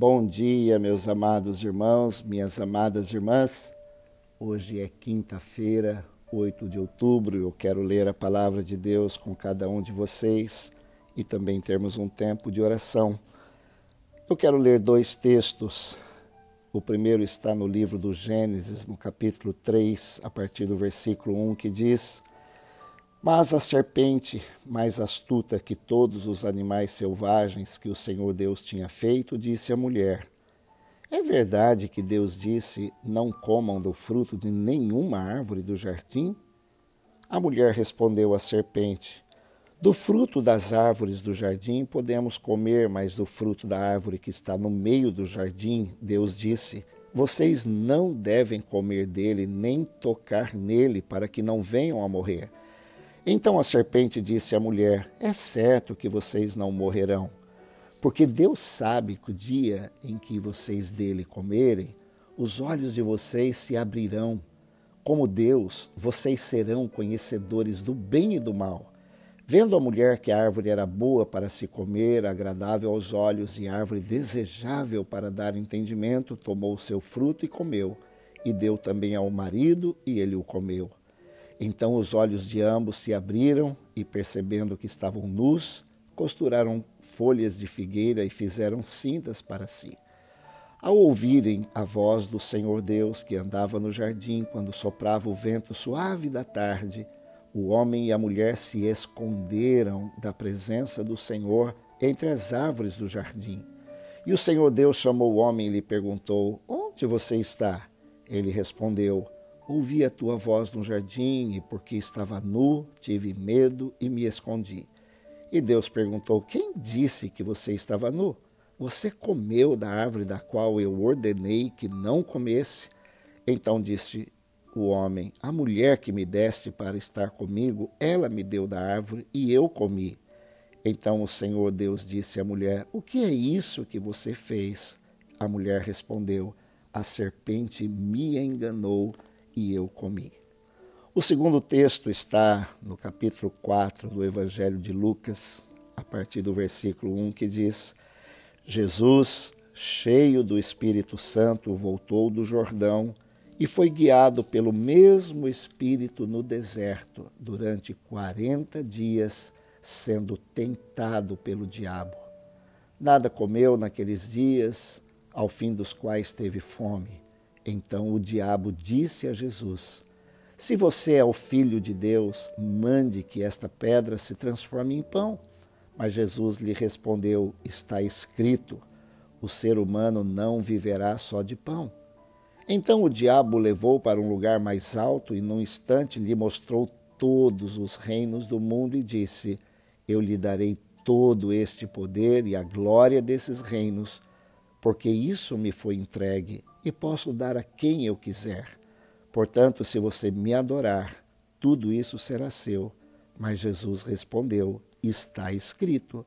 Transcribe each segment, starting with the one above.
Bom dia, meus amados irmãos, minhas amadas irmãs. Hoje é quinta-feira, 8 de outubro. Eu quero ler a palavra de Deus com cada um de vocês e também termos um tempo de oração. Eu quero ler dois textos. O primeiro está no livro do Gênesis, no capítulo 3, a partir do versículo 1, que diz: Mas a serpente, mais astuta que todos os animais selvagens que o Senhor Deus tinha feito, disse à mulher: É verdade que Deus disse: Não comam do fruto de nenhuma árvore do jardim? A mulher respondeu à serpente: do fruto das árvores do jardim podemos comer, mas do fruto da árvore que está no meio do jardim, Deus disse: Vocês não devem comer dele nem tocar nele, para que não venham a morrer. Então a serpente disse à mulher: É certo que vocês não morrerão, porque Deus sabe que o dia em que vocês dele comerem, os olhos de vocês se abrirão. Como Deus, vocês serão conhecedores do bem e do mal. Vendo a mulher que a árvore era boa para se comer, agradável aos olhos e árvore desejável para dar entendimento, tomou o seu fruto e comeu, e deu também ao marido, e ele o comeu. Então os olhos de ambos se abriram, e percebendo que estavam nus, costuraram folhas de figueira e fizeram cintas para si. Ao ouvirem a voz do Senhor Deus que andava no jardim quando soprava o vento suave da tarde, o homem e a mulher se esconderam da presença do Senhor entre as árvores do jardim. E o Senhor Deus chamou o homem e lhe perguntou: Onde você está? Ele respondeu: Ouvi a tua voz no jardim e, porque estava nu, tive medo e me escondi. E Deus perguntou: Quem disse que você estava nu? Você comeu da árvore da qual eu ordenei que não comesse? Então disse o homem: A mulher que me deste para estar comigo, ela me deu da árvore e eu comi. Então o Senhor Deus disse à mulher: O que é isso que você fez? A mulher respondeu: A serpente me enganou e eu comi. O segundo texto está no capítulo 4 do Evangelho de Lucas, a partir do versículo 1, que diz: Jesus, cheio do Espírito Santo, voltou do Jordão e foi guiado pelo mesmo Espírito no deserto durante quarenta dias, sendo tentado pelo diabo. Nada comeu naqueles dias, ao fim dos quais teve fome. Então o diabo disse a Jesus: Se você é o filho de Deus, mande que esta pedra se transforme em pão. Mas Jesus lhe respondeu: Está escrito: o ser humano não viverá só de pão então o diabo o levou para um lugar mais alto e, num instante, lhe mostrou todos os reinos do mundo e disse: Eu lhe darei todo este poder e a glória desses reinos, porque isso me foi entregue e posso dar a quem eu quiser. Portanto, se você me adorar, tudo isso será seu. Mas Jesus respondeu: Está escrito: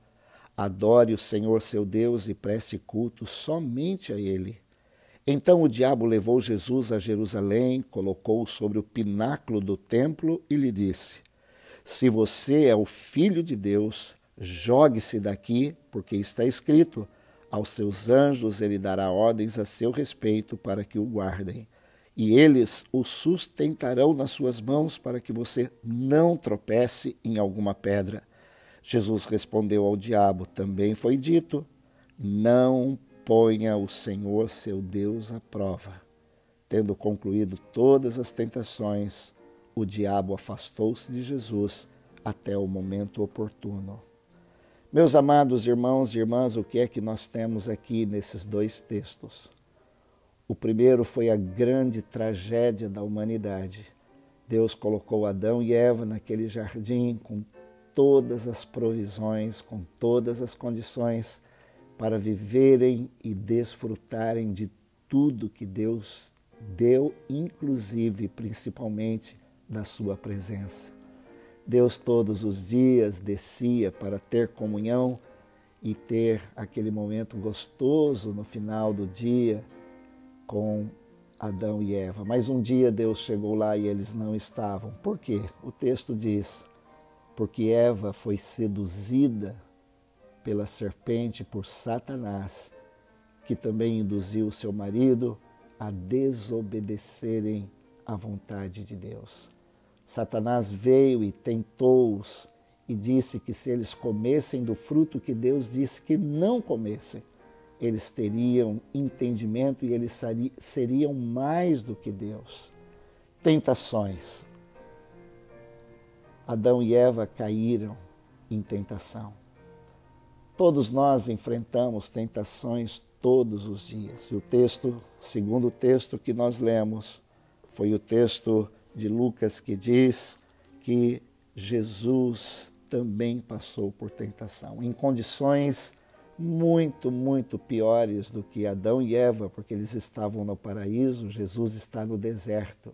Adore o Senhor seu Deus e preste culto somente a Ele. Então o diabo levou Jesus a Jerusalém, colocou-o sobre o pináculo do templo e lhe disse: Se você é o filho de Deus, jogue-se daqui, porque está escrito: Aos seus anjos ele dará ordens a seu respeito para que o guardem. E eles o sustentarão nas suas mãos para que você não tropece em alguma pedra. Jesus respondeu ao diabo: Também foi dito: Não ponha o Senhor seu Deus à prova. Tendo concluído todas as tentações, o diabo afastou-se de Jesus até o momento oportuno. Meus amados irmãos e irmãs, o que é que nós temos aqui nesses dois textos? O primeiro foi a grande tragédia da humanidade. Deus colocou Adão e Eva naquele jardim com todas as provisões, com todas as condições para viverem e desfrutarem de tudo que Deus deu, inclusive, principalmente, da sua presença. Deus todos os dias descia para ter comunhão e ter aquele momento gostoso no final do dia com Adão e Eva. Mas um dia Deus chegou lá e eles não estavam. Por quê? O texto diz: porque Eva foi seduzida pela serpente, por Satanás, que também induziu seu marido a desobedecerem à vontade de Deus. Satanás veio e tentou-os e disse que se eles comessem do fruto que Deus disse que não comessem, eles teriam entendimento e eles seriam mais do que Deus. Tentações. Adão e Eva caíram em tentação. Todos nós enfrentamos tentações todos os dias. E o texto, segundo o texto que nós lemos, foi o texto de Lucas que diz que Jesus também passou por tentação, em condições muito, muito piores do que Adão e Eva, porque eles estavam no paraíso, Jesus está no deserto.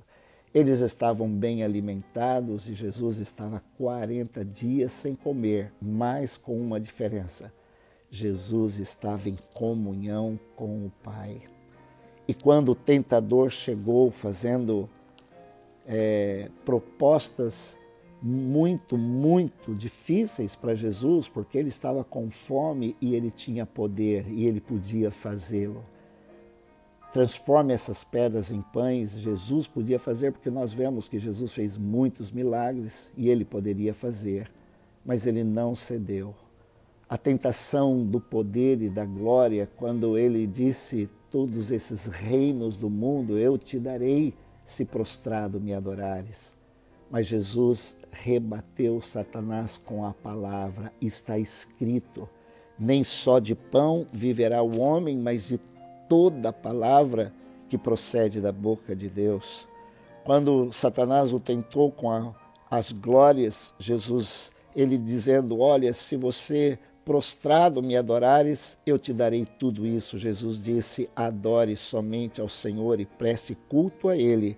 Eles estavam bem alimentados e Jesus estava 40 dias sem comer, mas com uma diferença. Jesus estava em comunhão com o Pai. E quando o tentador chegou fazendo é, propostas muito, muito difíceis para Jesus, porque ele estava com fome e ele tinha poder e ele podia fazê-lo. Transforme essas pedras em pães, Jesus podia fazer, porque nós vemos que Jesus fez muitos milagres e ele poderia fazer, mas ele não cedeu a tentação do poder e da glória, quando ele disse: Todos esses reinos do mundo eu te darei, se prostrado me adorares. Mas Jesus rebateu Satanás com a palavra: Está escrito, nem só de pão viverá o homem, mas de toda a palavra que procede da boca de Deus. Quando Satanás o tentou com a, as glórias, Jesus, ele dizendo: Olha, se você prostrado me adorares, eu te darei tudo isso. Jesus disse: adore somente ao Senhor e preste culto a Ele.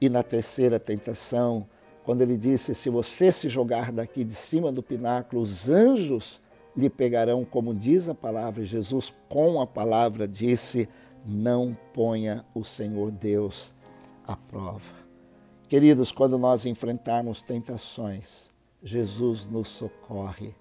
E na terceira tentação, quando ele disse: Se você se jogar daqui de cima do pináculo, os anjos lhe pegarão, como diz a palavra. E Jesus, com a palavra, disse: Não ponha o Senhor Deus à prova. Queridos, quando nós enfrentarmos tentações, Jesus nos socorre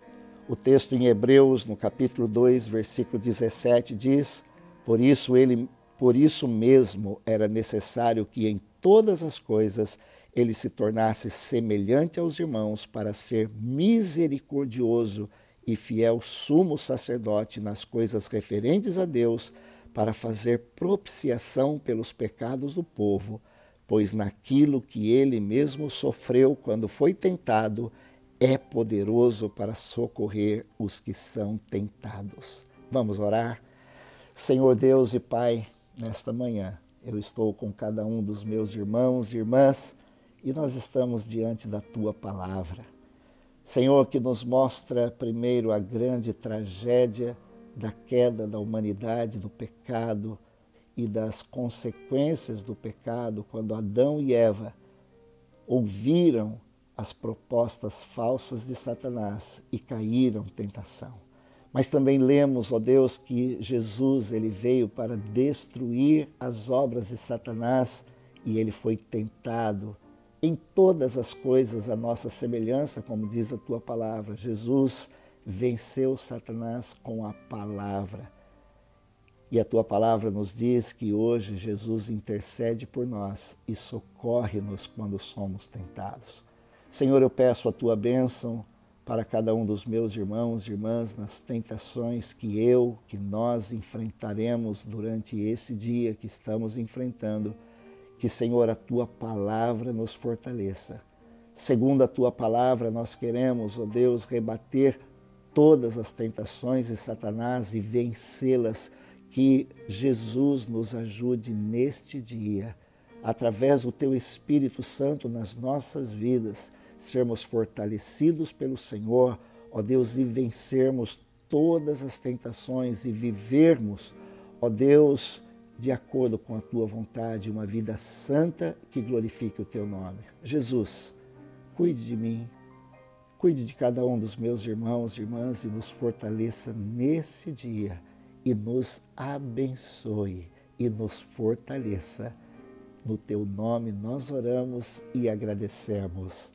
o texto em Hebreus, no capítulo 2, versículo 17, diz: Por isso ele, por isso mesmo era necessário que em todas as coisas ele se tornasse semelhante aos irmãos para ser misericordioso e fiel sumo sacerdote nas coisas referentes a Deus, para fazer propiciação pelos pecados do povo, pois naquilo que ele mesmo sofreu quando foi tentado, é poderoso para socorrer os que são tentados. Vamos orar? Senhor Deus e Pai, nesta manhã eu estou com cada um dos meus irmãos e irmãs e nós estamos diante da tua palavra. Senhor, que nos mostra primeiro a grande tragédia da queda da humanidade, do pecado e das consequências do pecado, quando Adão e Eva ouviram as propostas falsas de Satanás e caíram tentação. Mas também lemos, ó Deus, que Jesus ele veio para destruir as obras de Satanás e ele foi tentado em todas as coisas a nossa semelhança, como diz a tua palavra. Jesus venceu Satanás com a palavra. E a tua palavra nos diz que hoje Jesus intercede por nós e socorre-nos quando somos tentados. Senhor, eu peço a tua bênção para cada um dos meus irmãos e irmãs nas tentações que eu, que nós enfrentaremos durante esse dia que estamos enfrentando. Que, Senhor, a tua palavra nos fortaleça. Segundo a tua palavra, nós queremos, ó oh Deus, rebater todas as tentações de Satanás e vencê-las. Que Jesus nos ajude neste dia, através do teu Espírito Santo nas nossas vidas sermos fortalecidos pelo Senhor, ó Deus, e vencermos todas as tentações e vivermos, ó Deus, de acordo com a tua vontade, uma vida santa que glorifique o teu nome. Jesus, cuide de mim, cuide de cada um dos meus irmãos e irmãs e nos fortaleça nesse dia e nos abençoe e nos fortaleça. No teu nome nós oramos e agradecemos.